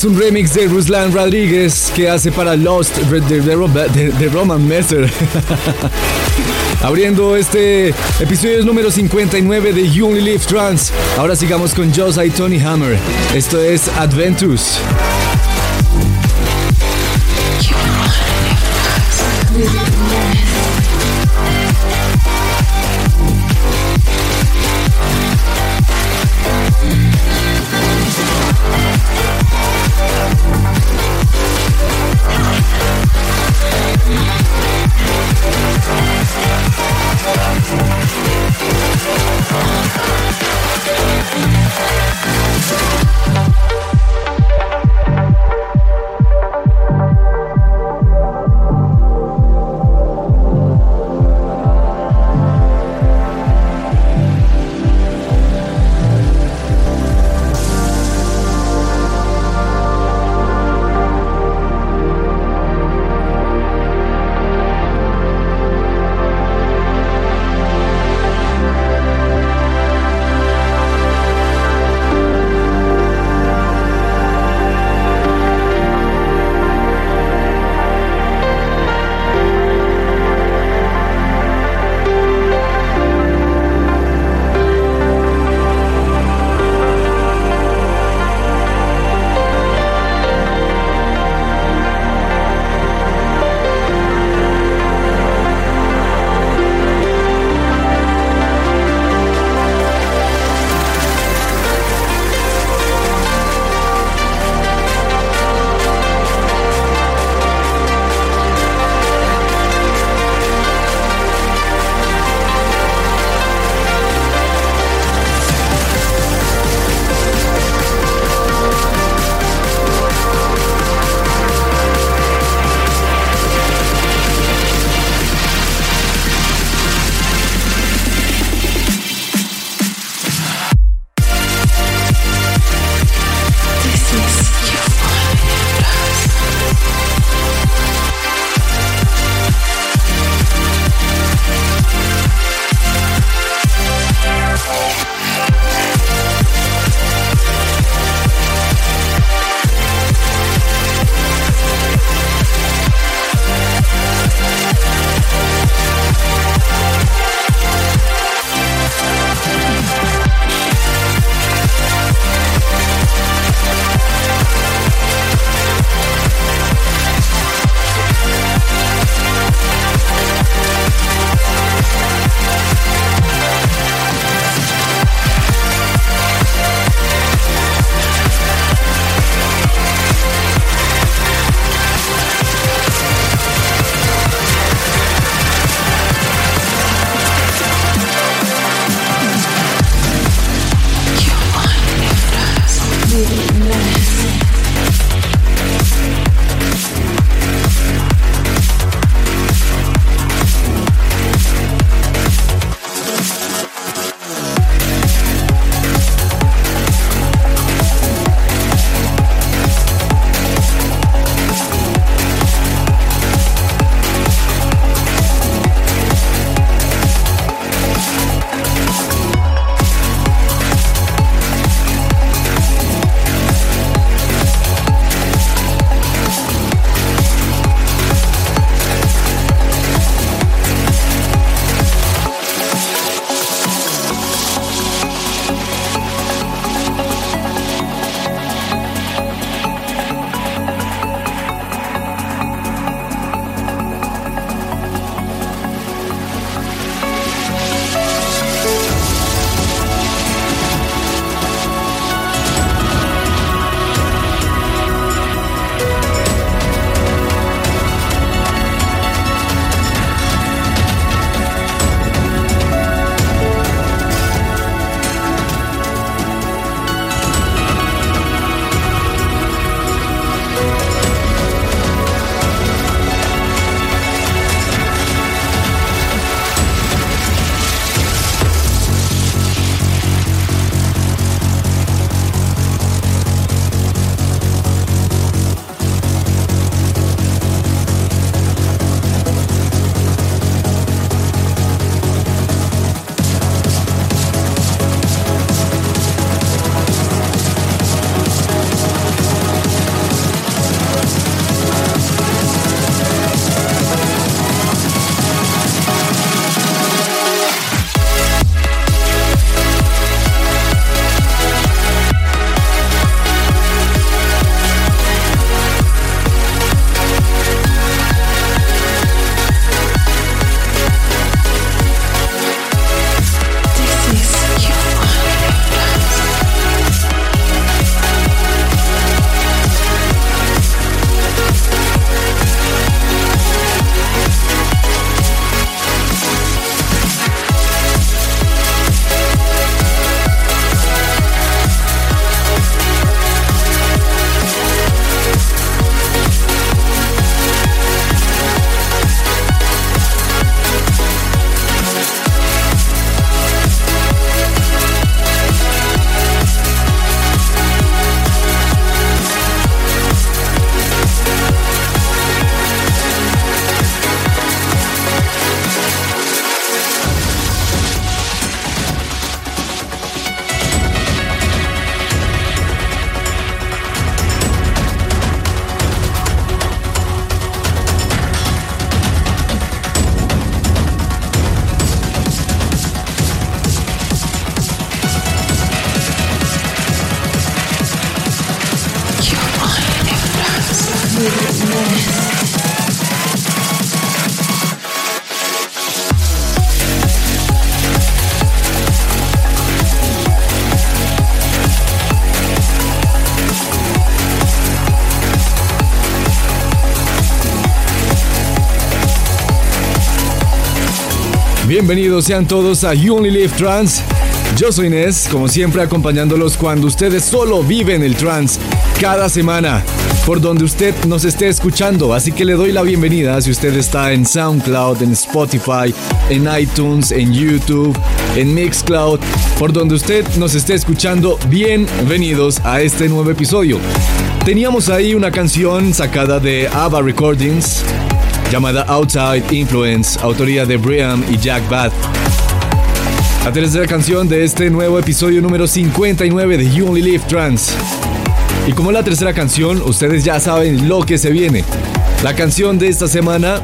Es un remix de Ruslan Rodríguez que hace para Lost de, Roman Messer. Abriendo este episodio número 59 de You Only Live Trans. Ahora sigamos con Josa y Tony Hammer. Esto es Adventus. Bienvenidos sean todos a You Only Live Trans. Yo soy Inés, como siempre acompañándolos cuando ustedes solo viven el trance cada semana, por donde usted nos esté escuchando. Así que le doy la bienvenida si usted está en SoundCloud, en Spotify, en iTunes, en YouTube, en Mixcloud, por donde usted nos esté escuchando. Bienvenidos a este nuevo episodio. Teníamos ahí una canción sacada de ABBA Recordings llamada Outside Influence, autoría de Brian y Jack Bath. La tercera canción de este nuevo episodio número 59 de You Only Live Trans. Y como la tercera canción, ustedes ya saben lo que se viene. La canción de esta semana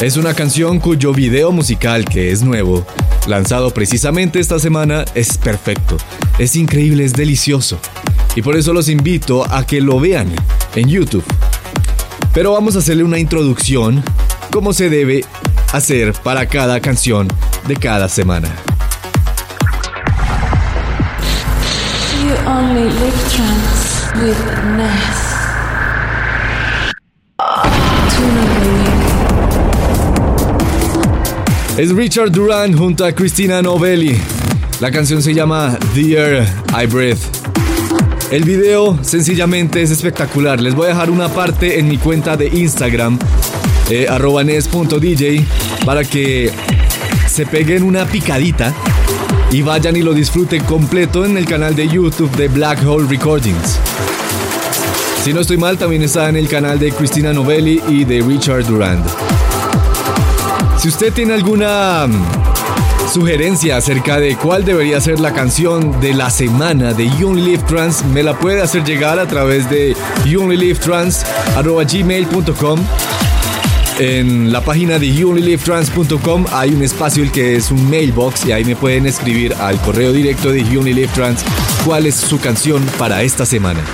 es una canción cuyo video musical, que es nuevo, lanzado precisamente esta semana, es perfecto. Es increíble, es delicioso. Y por eso los invito a que lo vean en YouTube. Pero vamos a hacerle una introducción como se debe hacer para cada canción de cada semana. Es Richard Duran junto a Christina Novelli. La canción se llama Dear I Breathe. El video sencillamente es espectacular. Les voy a dejar una parte en mi cuenta de Instagram, eh, nes.dj, para que se peguen una picadita y vayan y lo disfruten completo en el canal de YouTube de Black Hole Recordings. Si no estoy mal, también está en el canal de Cristina Novelli y de Richard Durand. Si usted tiene alguna sugerencia acerca de cuál debería ser la canción de la semana de You Trans, me la puede hacer llegar a través de youonlylivetrans.gmail.com en la página de youonlylivetrans.com hay un espacio el que es un mailbox y ahí me pueden escribir al correo directo de You Trans cuál es su canción para esta semana.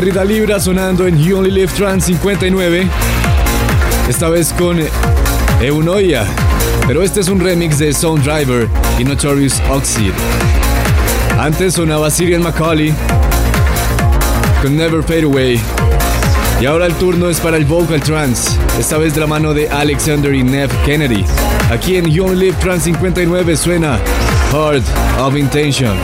Rita Libra sonando en You Only Live Trans 59. Esta vez con Eunoia. Pero este es un remix de Sound Driver y Notorious Oxide. Antes sonaba Sirian Macaulay con Never Fade Away. Y ahora el turno es para el Vocal Trance, esta vez de la mano de Alexander y Nev Kennedy. Aquí en You Only Live Trans 59 suena Heart of Intention.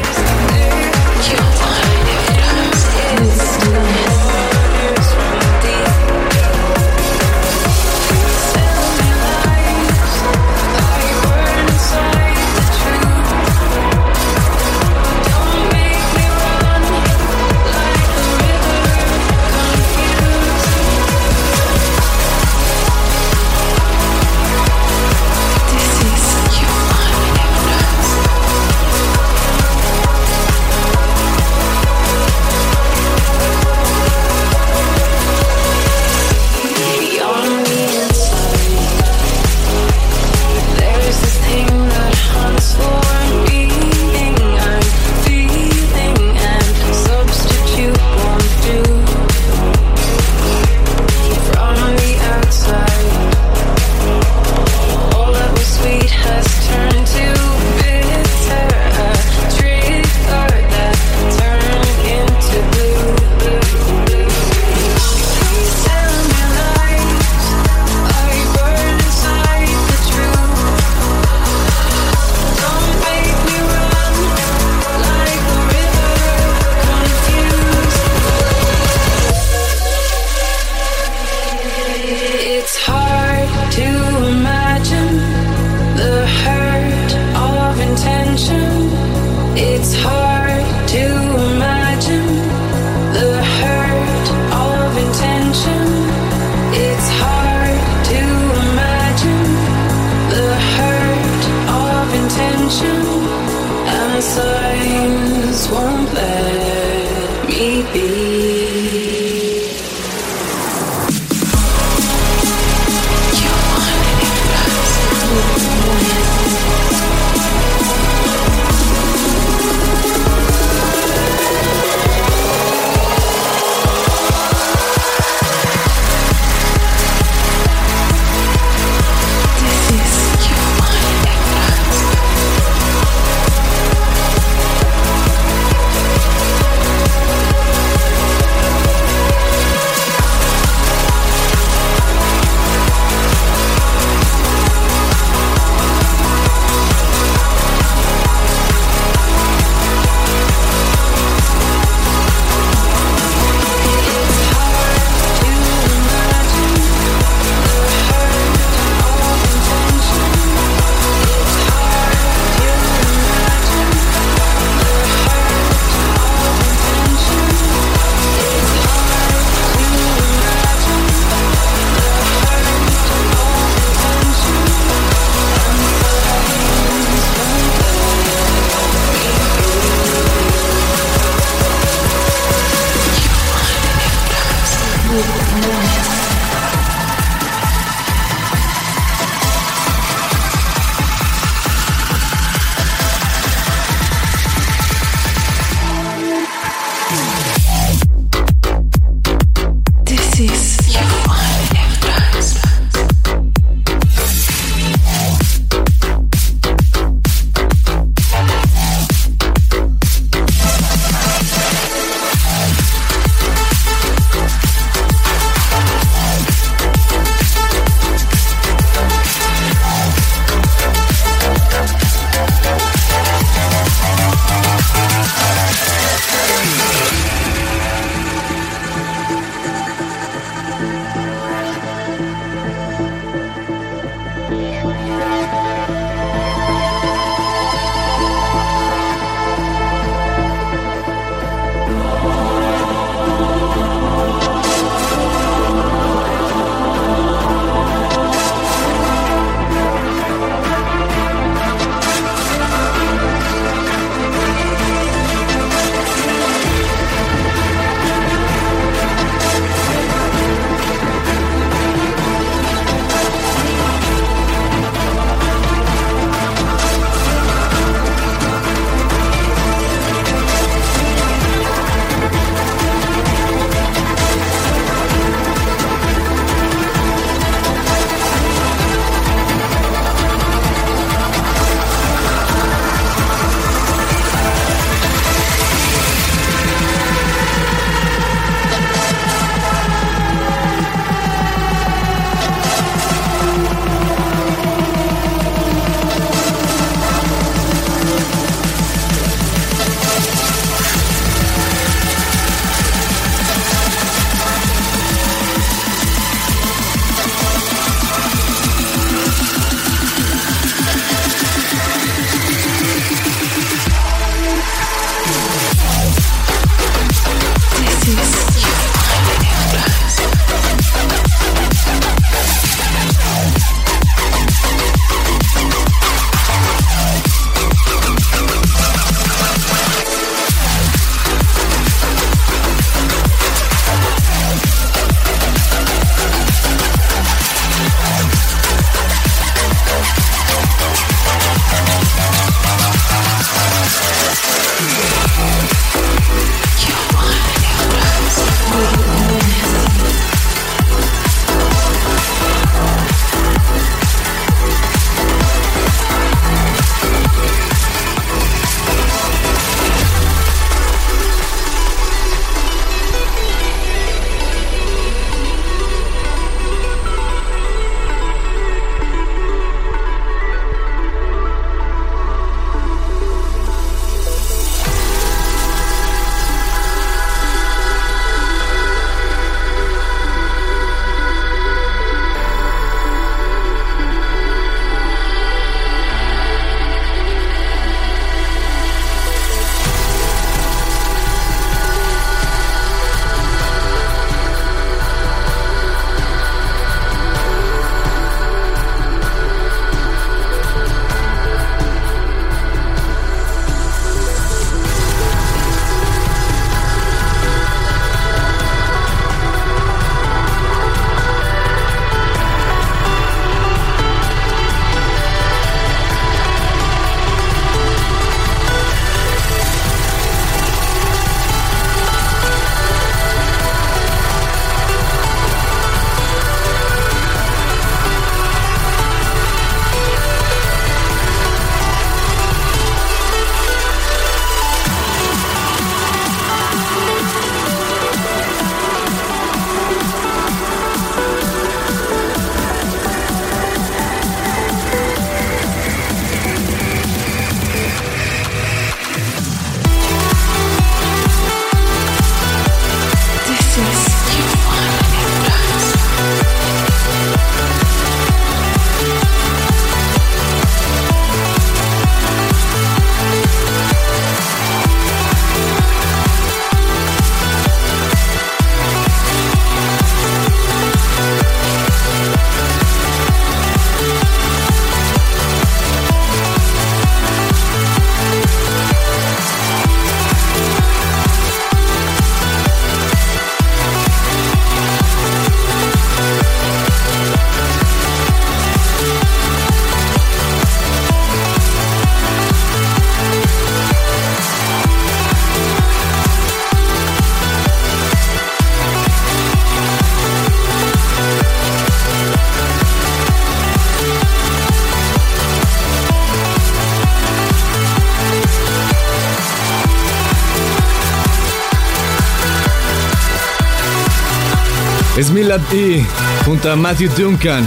Millard E. junto a Matthew Duncan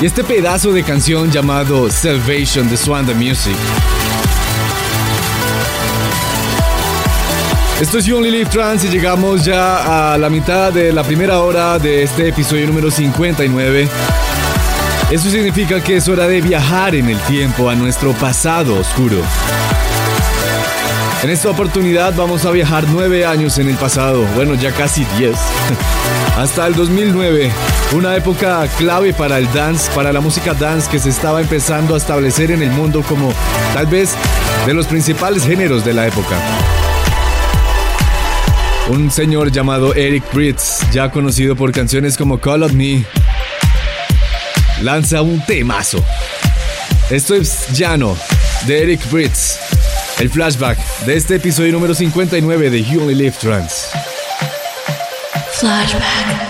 y este pedazo de canción llamado Salvation de Swan the Music. Esto es You Only Live Trans y llegamos ya a la mitad de la primera hora de este episodio número 59. Eso significa que es hora de viajar en el tiempo a nuestro pasado oscuro. En esta oportunidad vamos a viajar nueve años en el pasado, bueno ya casi diez, hasta el 2009, una época clave para el dance, para la música dance que se estaba empezando a establecer en el mundo como tal vez de los principales géneros de la época. Un señor llamado Eric Britz, ya conocido por canciones como Call of Me, lanza un temazo. Esto es Llano, de Eric Britz. El flashback de este episodio número 59 de You Only Live Trans. Flashback.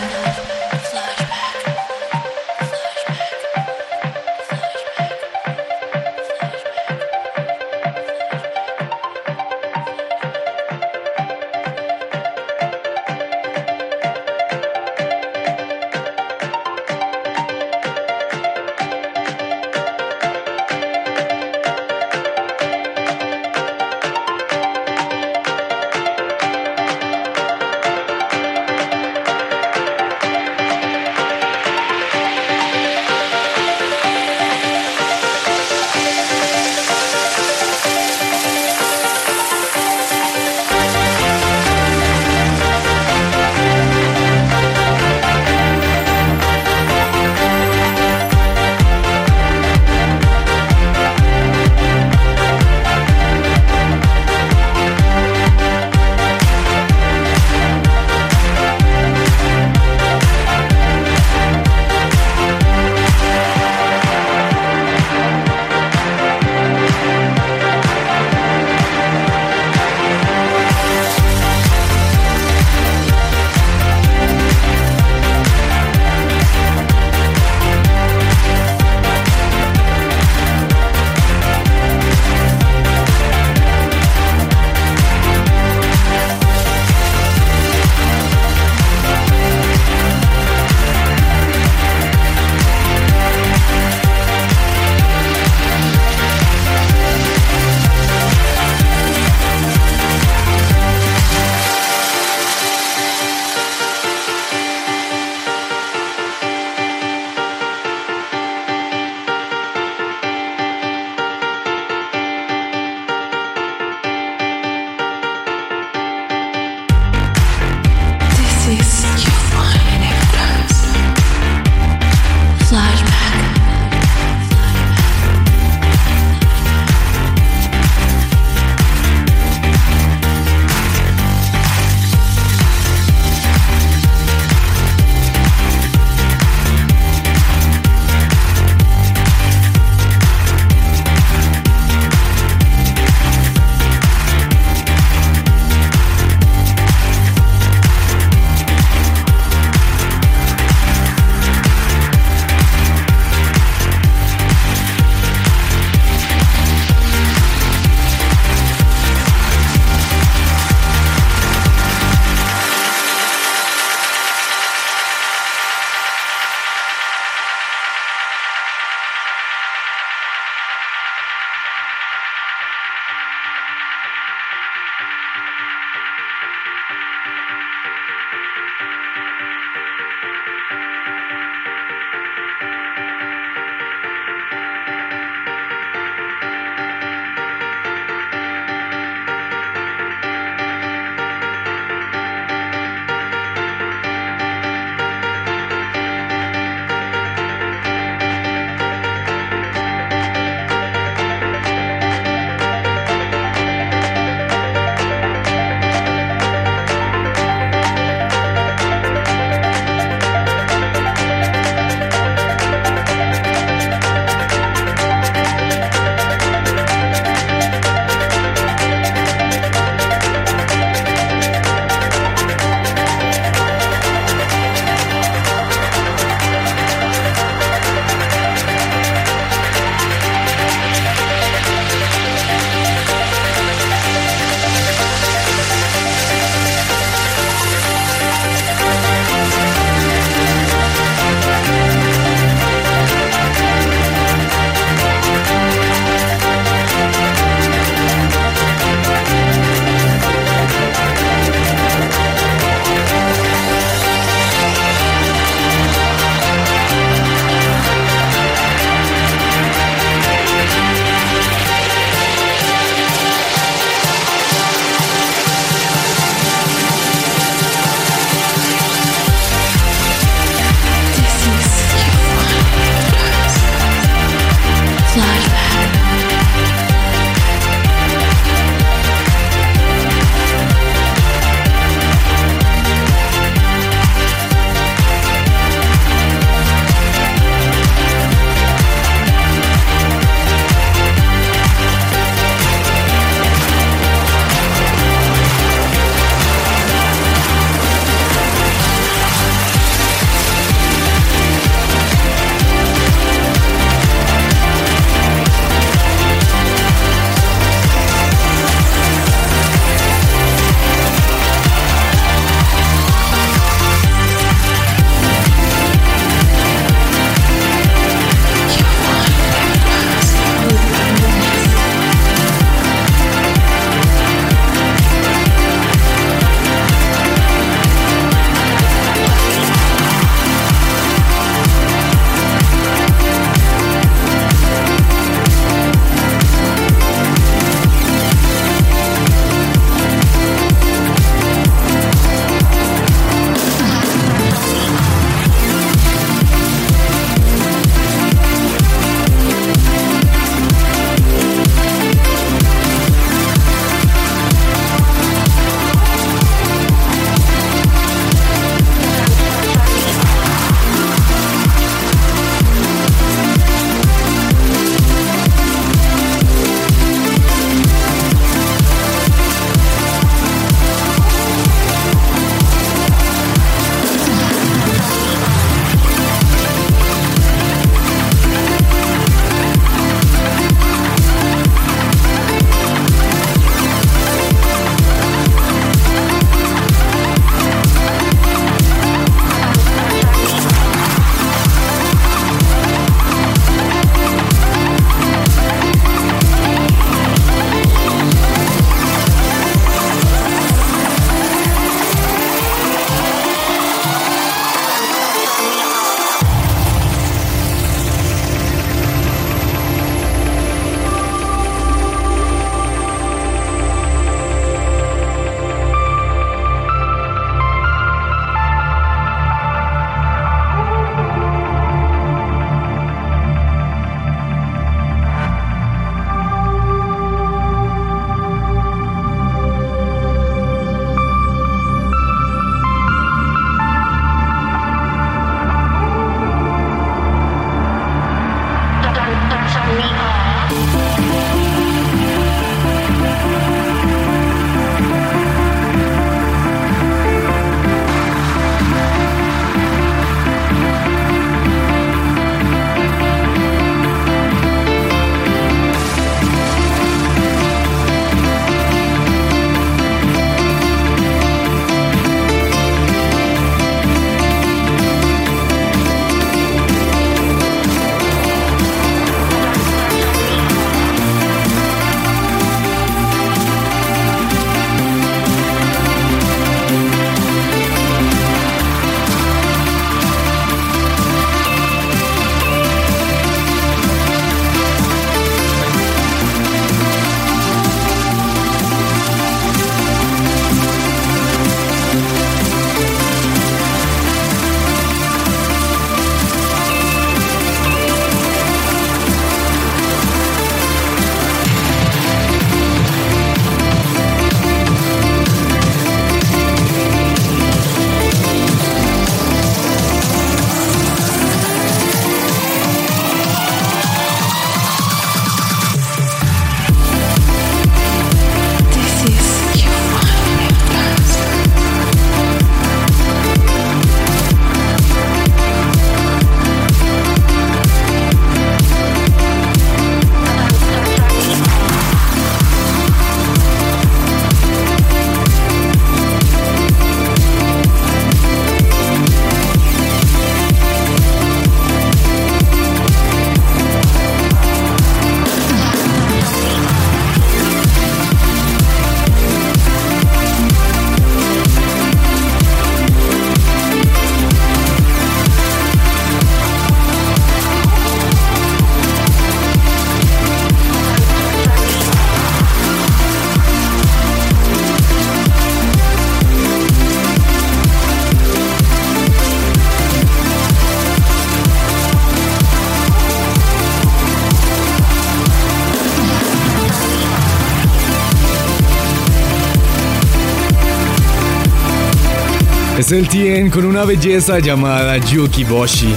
El Tien con una belleza llamada Yuki Boshi.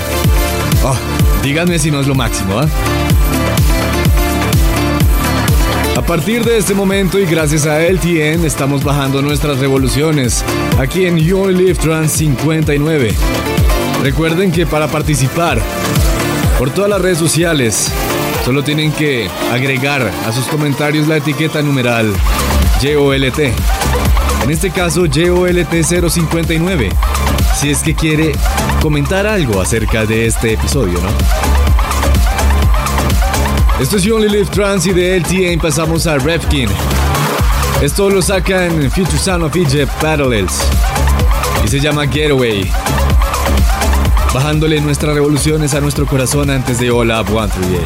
Oh, díganme si no es lo máximo, ¿ah? A partir de este momento y gracias a LTN estamos bajando nuestras revoluciones aquí en You Live Trans 59. Recuerden que para participar por todas las redes sociales solo tienen que agregar a sus comentarios la etiqueta numeral YOLT. En este caso YOLT 059. Si es que quiere comentar algo acerca de este episodio, ¿no? Esto es You Only Live Trans y de LTN pasamos a Refkin. Esto lo saca en Future Sound of Egypt Parallels y se llama Getaway. Bajándole nuestras revoluciones a nuestro corazón antes de Up 138.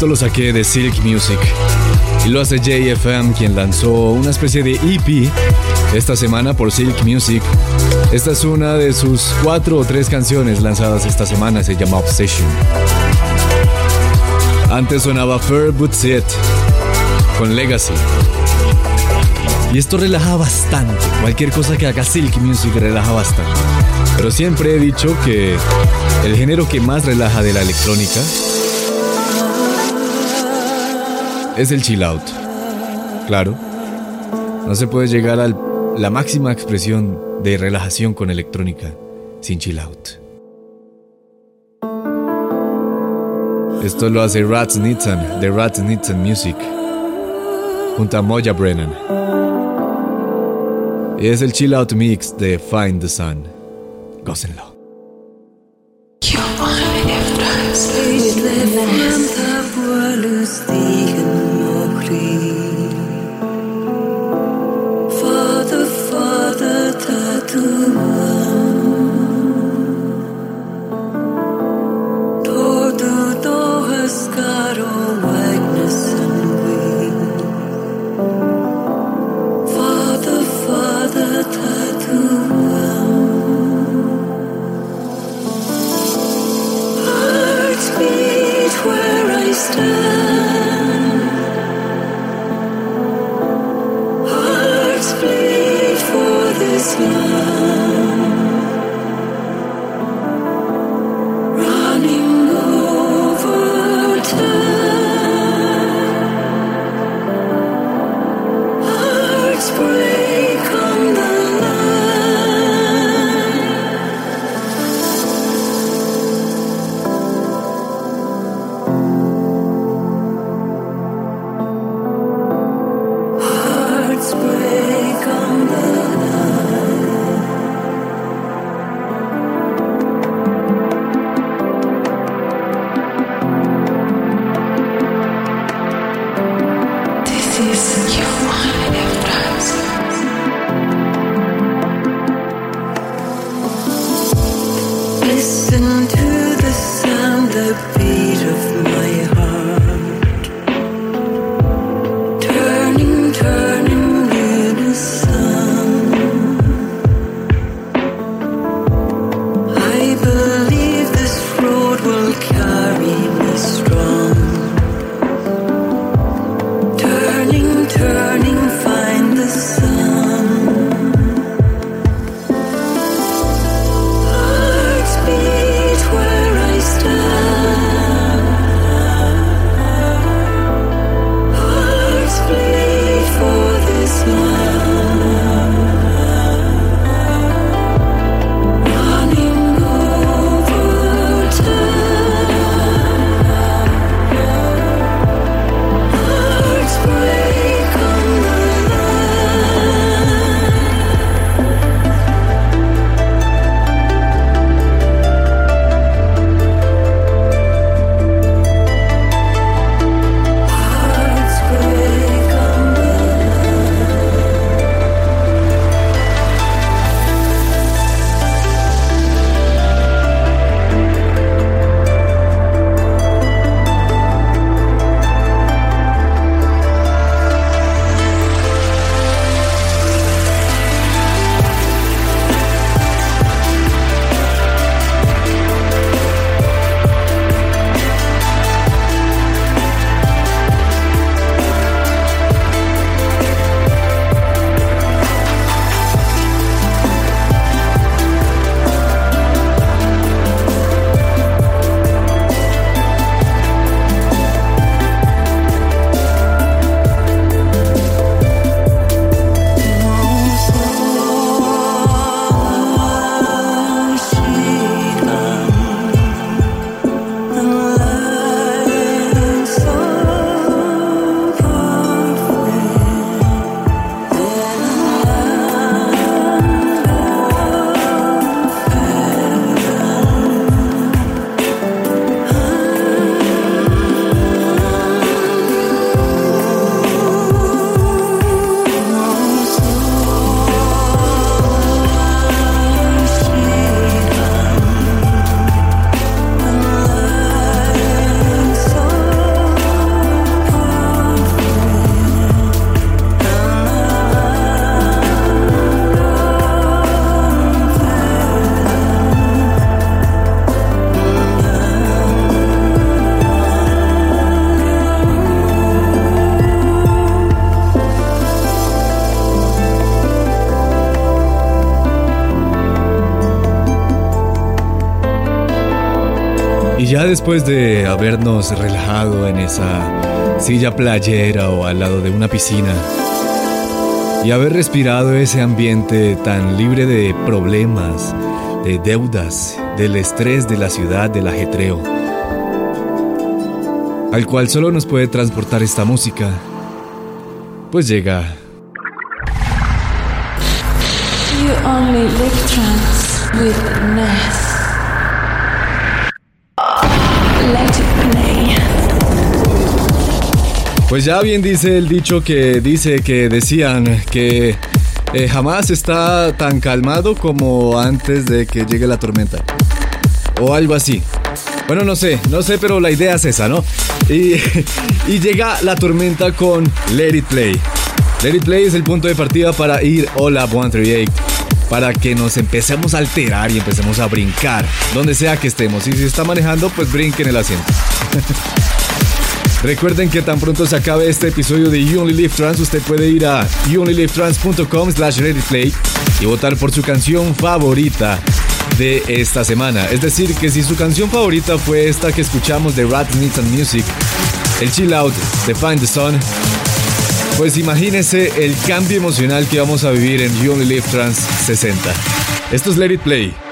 Esto lo saqué de Silk Music. Y lo hace JFM, quien lanzó una especie de EP esta semana por Silk Music. Esta es una de sus cuatro o tres canciones lanzadas esta semana, se llama Obsession. Antes sonaba Fair But It con Legacy. Y esto relaja bastante. Cualquier cosa que haga Silk Music relaja bastante. Pero siempre he dicho que el género que más relaja de la electrónica es el chill out. Claro, no se puede llegar a la máxima expresión de relajación con electrónica sin chill out. Esto lo hace Rats Nitzan de Rats Nitzan Music junto a Moya Brennan. Y es el chill out mix de Find the Sun. Gócenlo. Ya después de habernos relajado en esa silla playera o al lado de una piscina y haber respirado ese ambiente tan libre de problemas, de deudas, del estrés de la ciudad, del ajetreo, al cual solo nos puede transportar esta música, pues llega. You only live trance with Ness. Pues ya bien dice el dicho que dice que decían que eh, jamás está tan calmado como antes de que llegue la tormenta. O algo así. Bueno, no sé, no sé, pero la idea es esa, ¿no? Y, llega la tormenta con Let It Play. Let It Play es el punto de partida para ir Hola 138 para que nos empecemos a alterar y empecemos a brincar, donde sea que estemos. Y si está manejando, pues brinquen el asiento. Recuerden que tan pronto se acabe este episodio de You Only Live Trans, usted puede ir a youonlylivetrans.com slash play y votar por su canción favorita de esta semana. Es decir, que si su canción favorita fue esta que escuchamos de Rat Needs and Music, el Chill Out de Find the Sun, pues imagínese el cambio emocional que vamos a vivir en You Only Live Trans 60. Esto es Let It Play.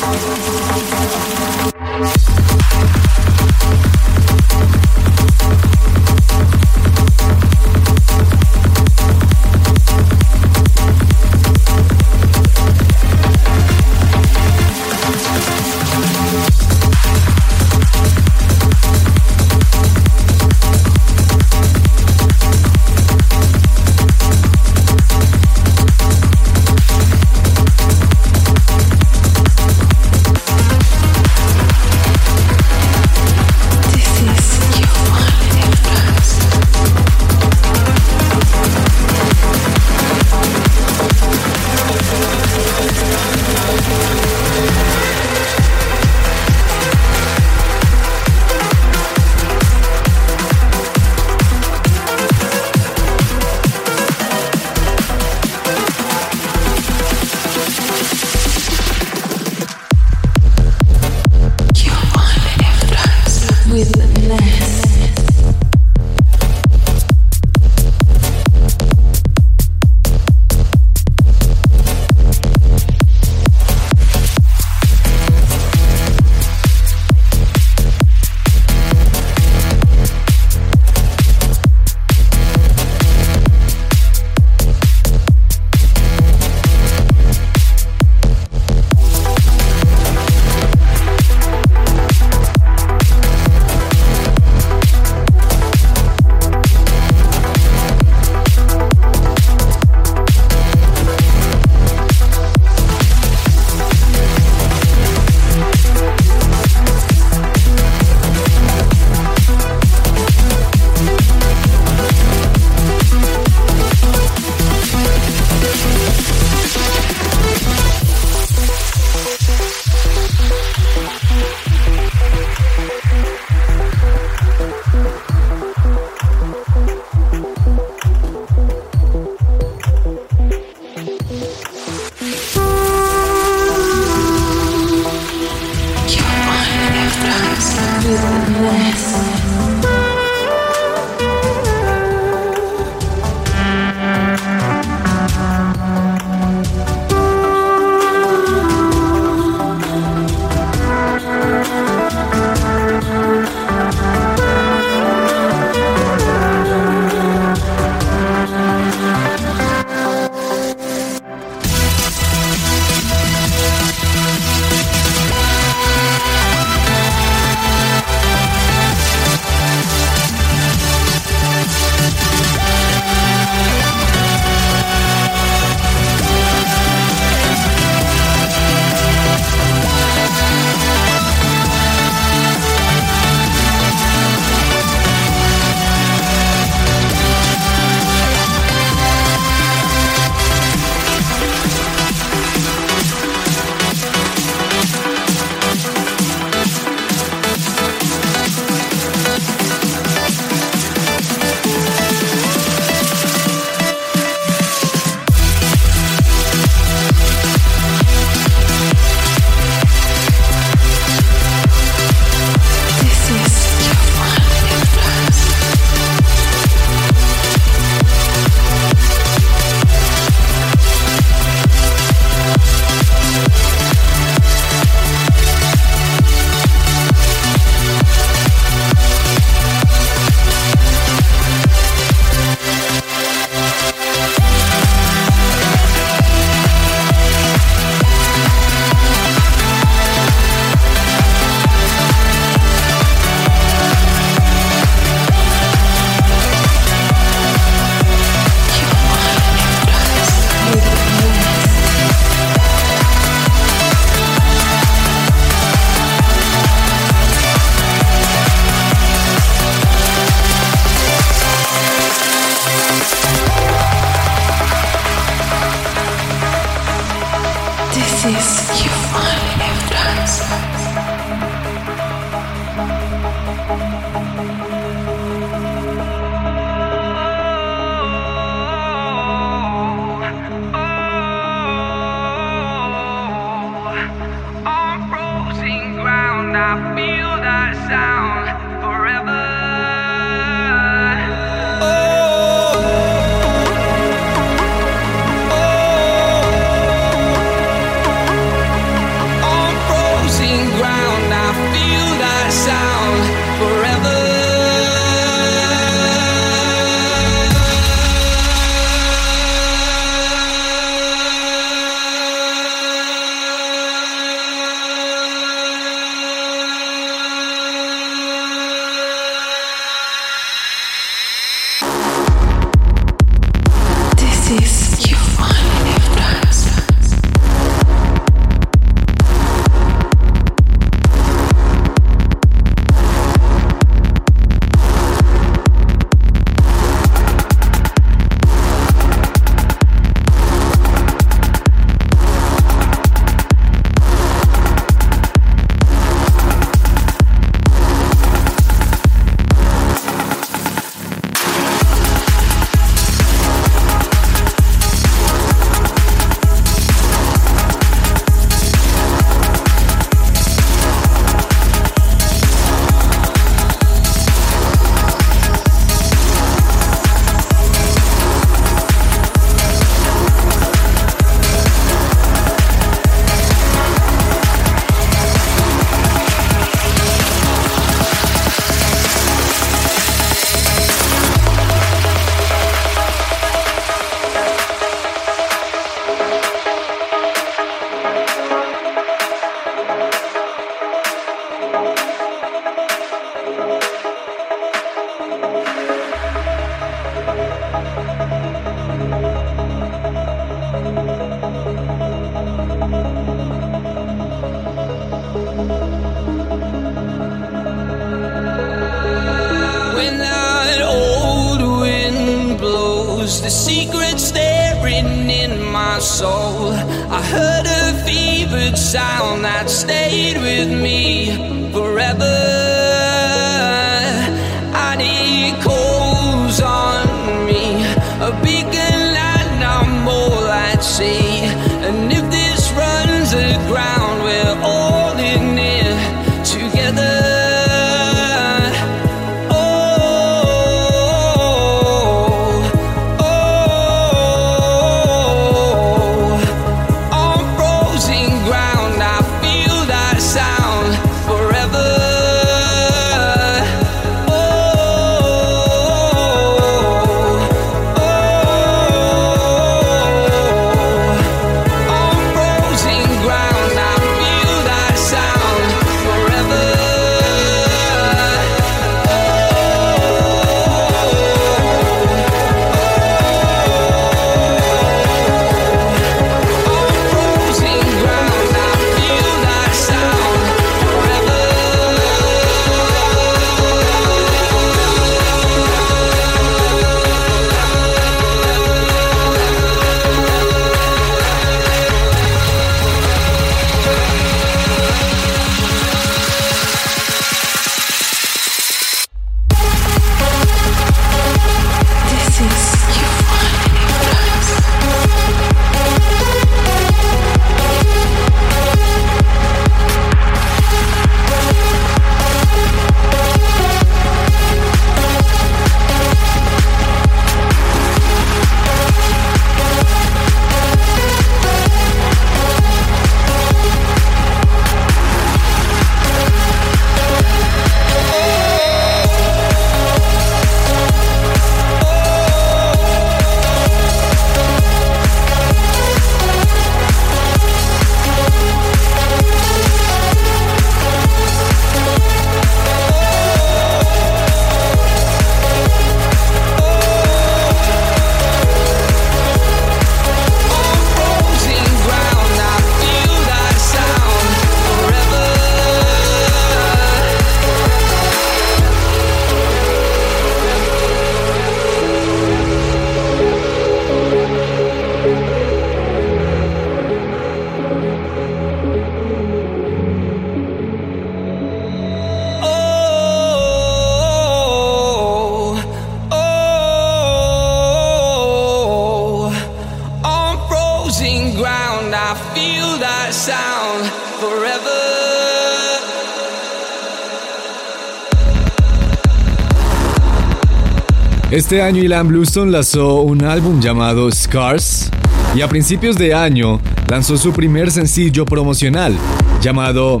Este año Ilan Bluestone lanzó un álbum llamado Scars y a principios de año lanzó su primer sencillo promocional llamado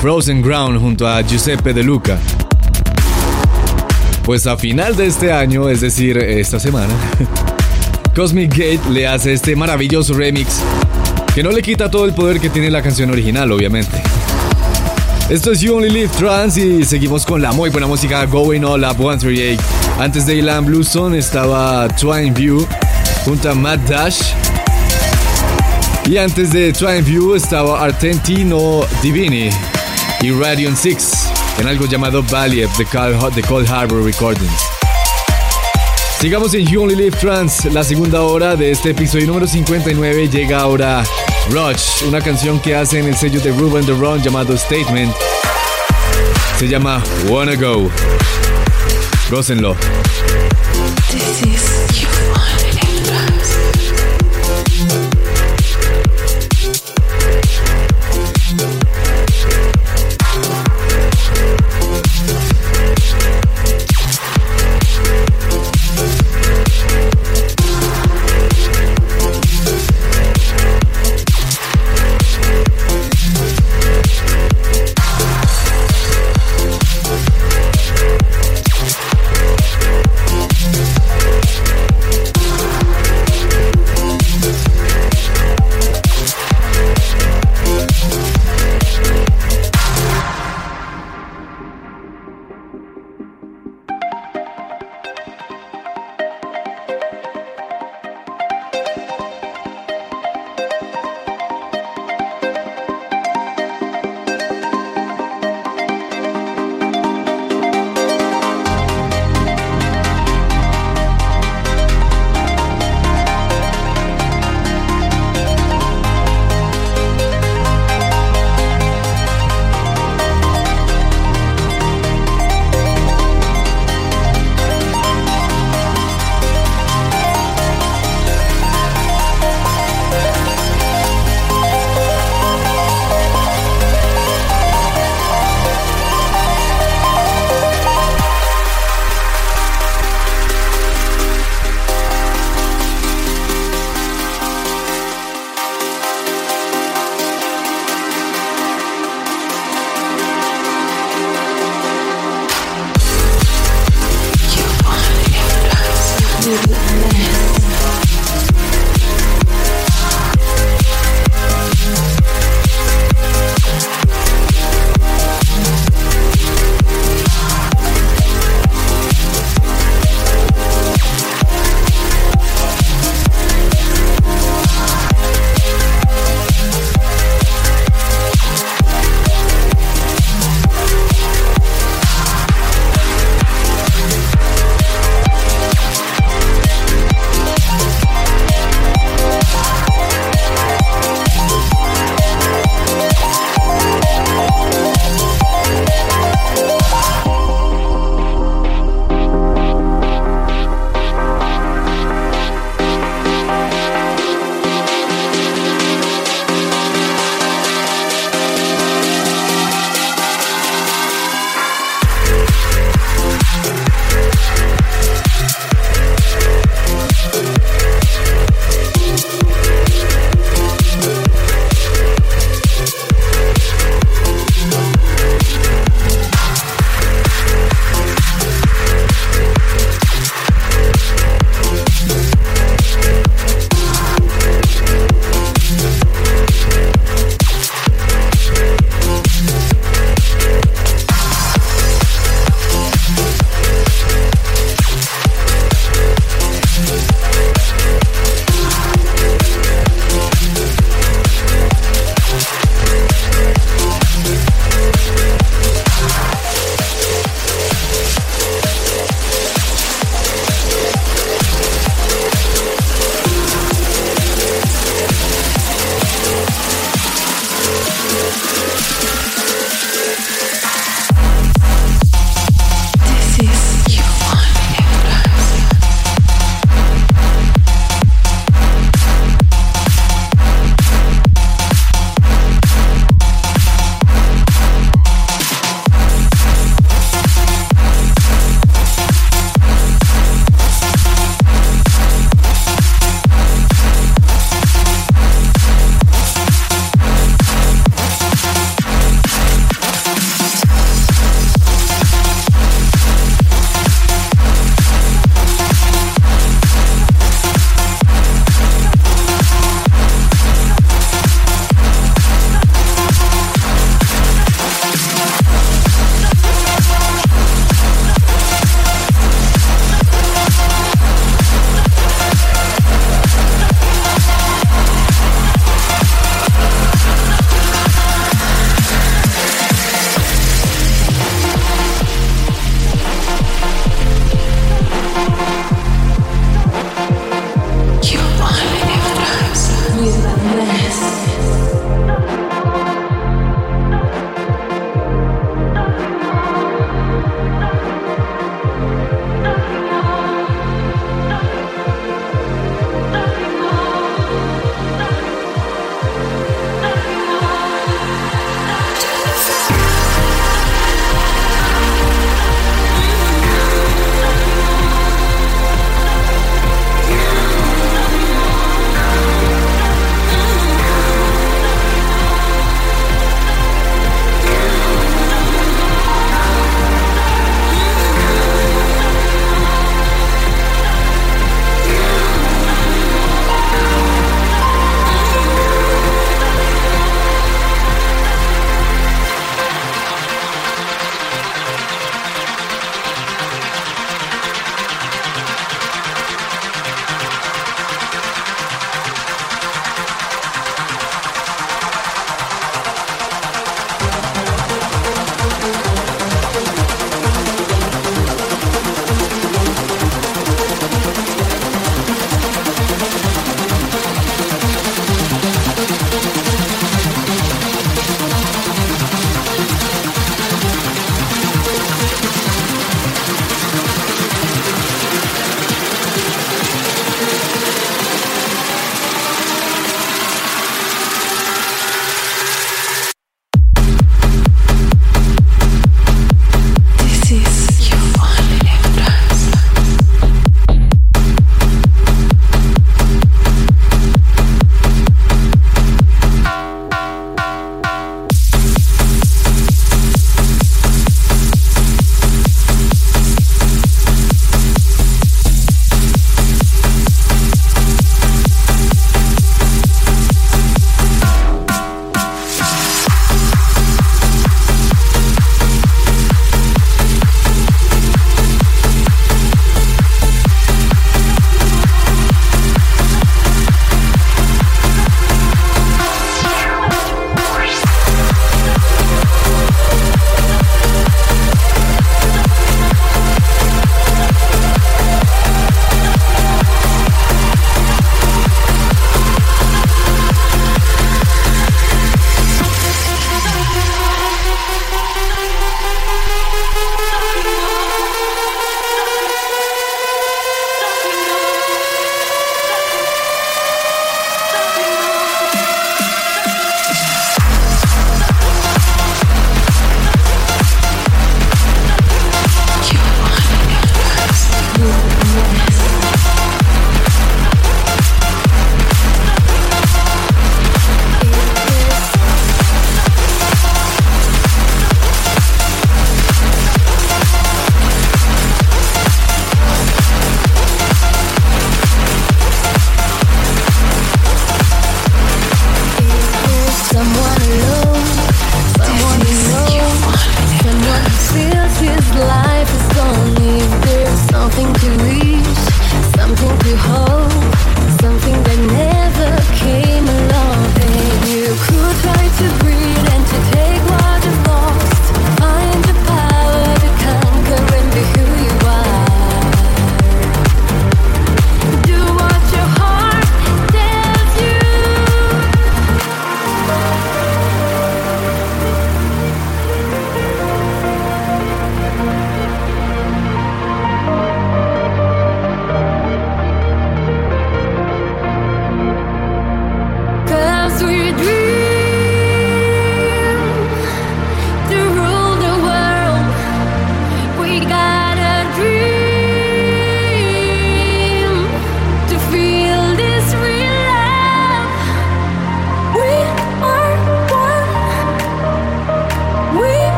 Frozen Ground junto a Giuseppe De Luca. Pues a final de este año, es decir, esta semana, Cosmic Gate le hace este maravilloso remix que no le quita todo el poder que tiene la canción original, obviamente. Esto es You Only Live Trans y seguimos con la muy buena música Going All Up 138. Antes de Ilan Bluestone estaba Twine View junto a Matt Dash. Y antes de Twine View estaba Argentino Divini y Radion 6 en algo llamado Valley Cold, de Cold Harbor Recordings. Sigamos en You Only Live Trans, la segunda hora de este episodio número 59 llega ahora Rush, una canción que hace en el sello de Ruben the Run llamado Statement. Se llama Wanna Go. Gócenlo. This is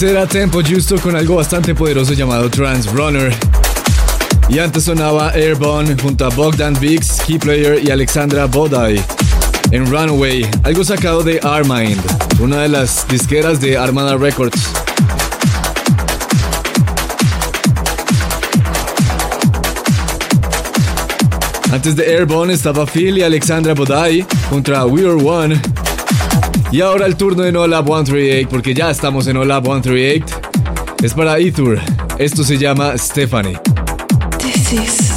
Ese era Tempo Justo con algo bastante poderoso llamado Trans Runner. Y antes sonaba Airborne junto a Bogdan Vix, Keyplayer y Alexandra Bodai en Runaway, algo sacado de Armind, una de las disqueras de Armada Records. Antes de Airborne estaba Phil y Alexandra Bodai contra We Are One. Y ahora el turno de No Lab 138, porque ya estamos en No Lab 138. Es para Ethur. Esto se llama Stephanie. This is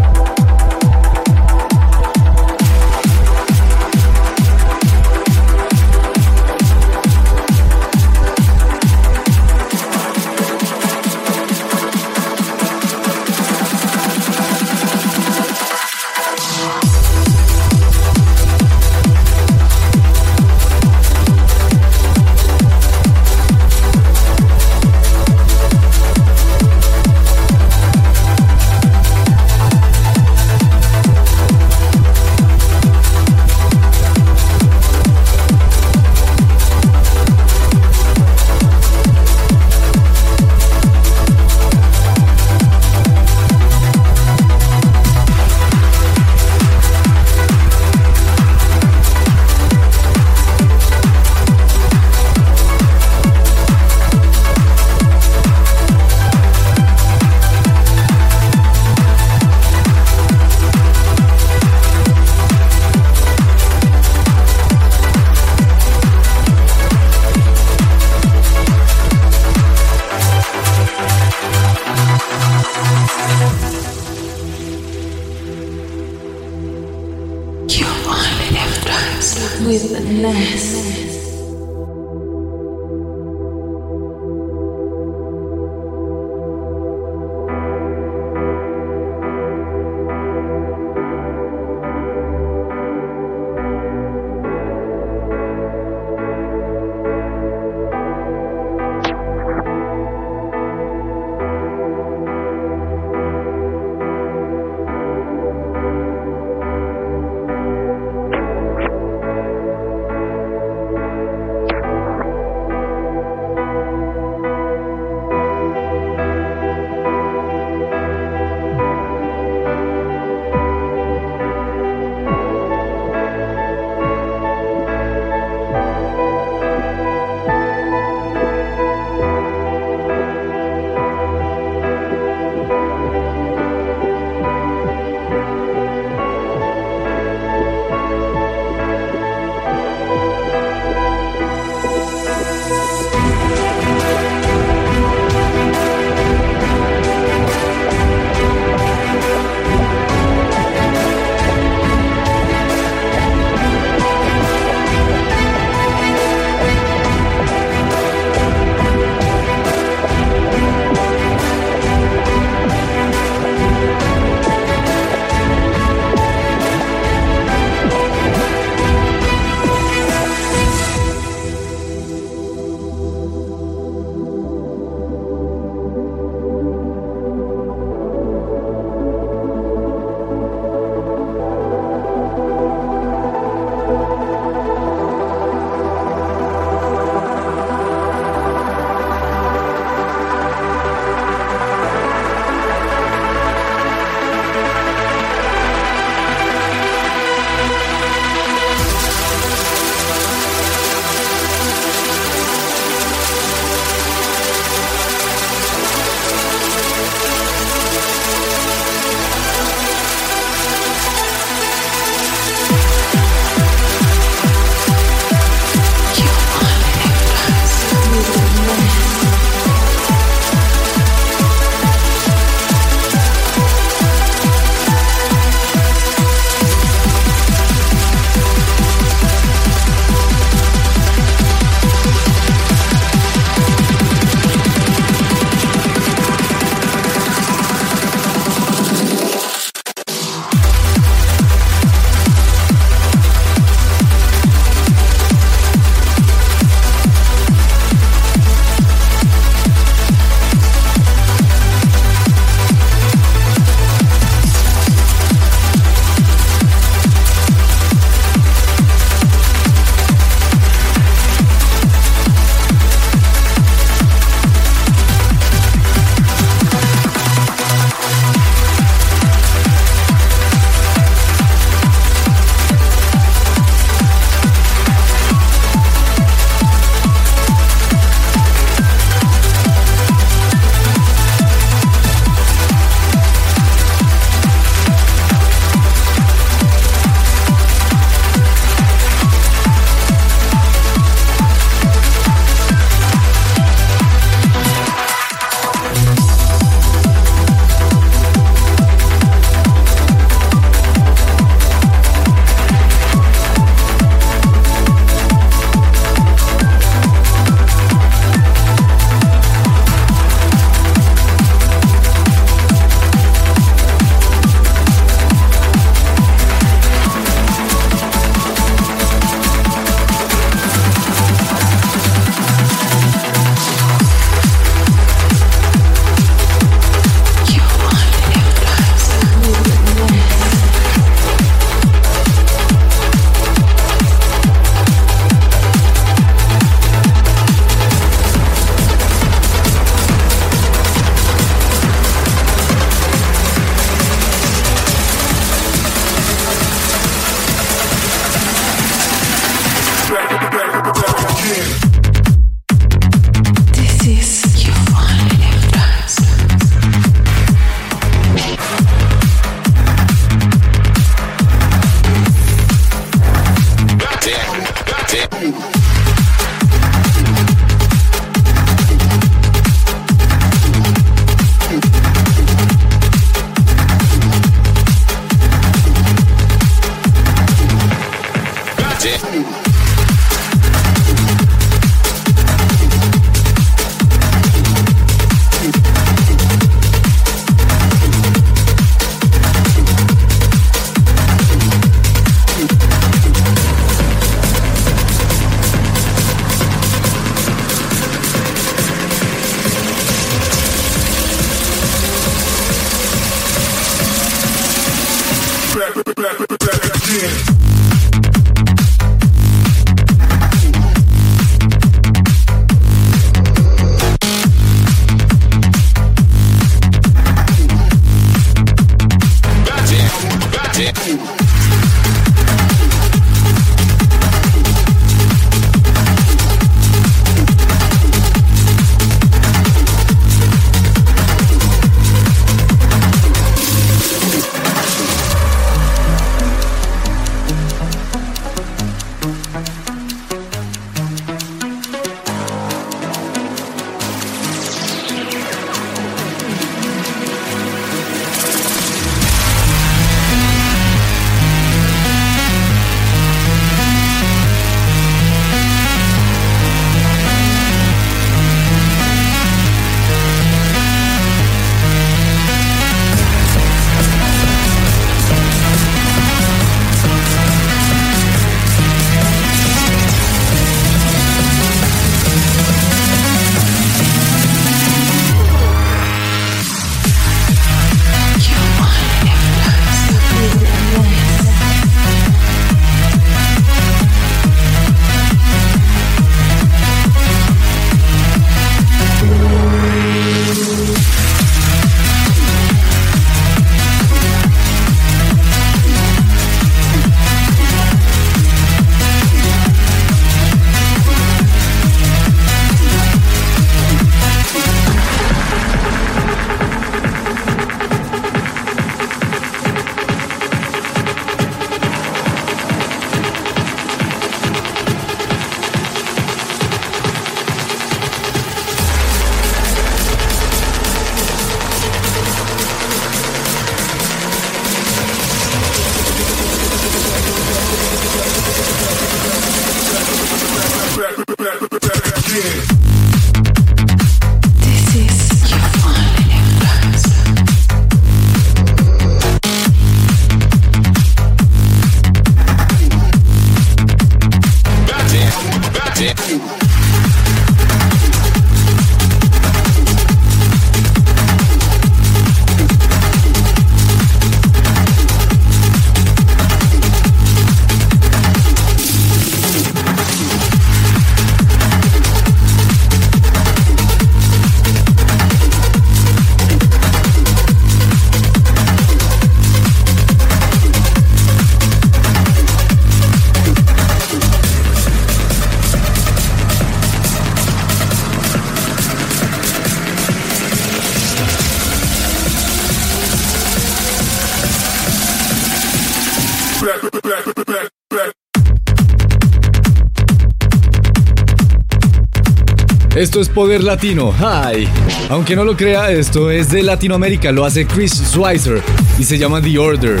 Esto es Poder Latino. Hi. Aunque no lo crea, esto es de Latinoamérica. Lo hace Chris Schweizer y se llama The Order.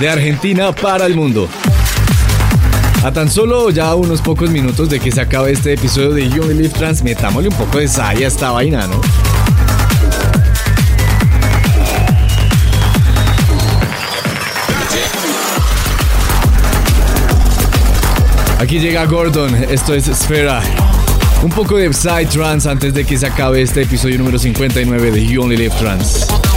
De Argentina para el mundo. A tan solo ya unos pocos minutos de que se acabe este episodio de You Live Trans, metámosle un poco de saya a esta vaina, ¿no? Aquí llega Gordon, esto es Sfera. Un poco de Psytrance antes de que se acabe este episodio número 59 de You Only Live Trans.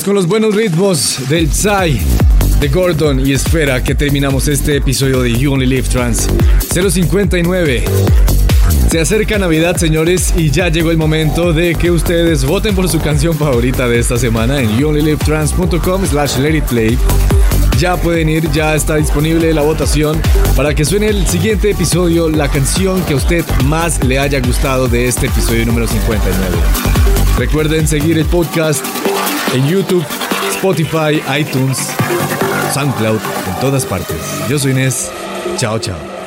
Es con los buenos ritmos del Psy, de Gordon y Esfera que terminamos este episodio de You Only Live Trans 059. Se acerca Navidad, señores, y ya llegó el momento de que ustedes voten por su canción favorita de esta semana en youonlylivetrans.com slash play. Ya pueden ir, ya está disponible la votación para que suene el siguiente episodio la canción que a usted más le haya gustado de este episodio número 59. Recuerden seguir el podcast en YouTube, Spotify, iTunes, SoundCloud, en todas partes. Yo soy Inés. Chao, chao.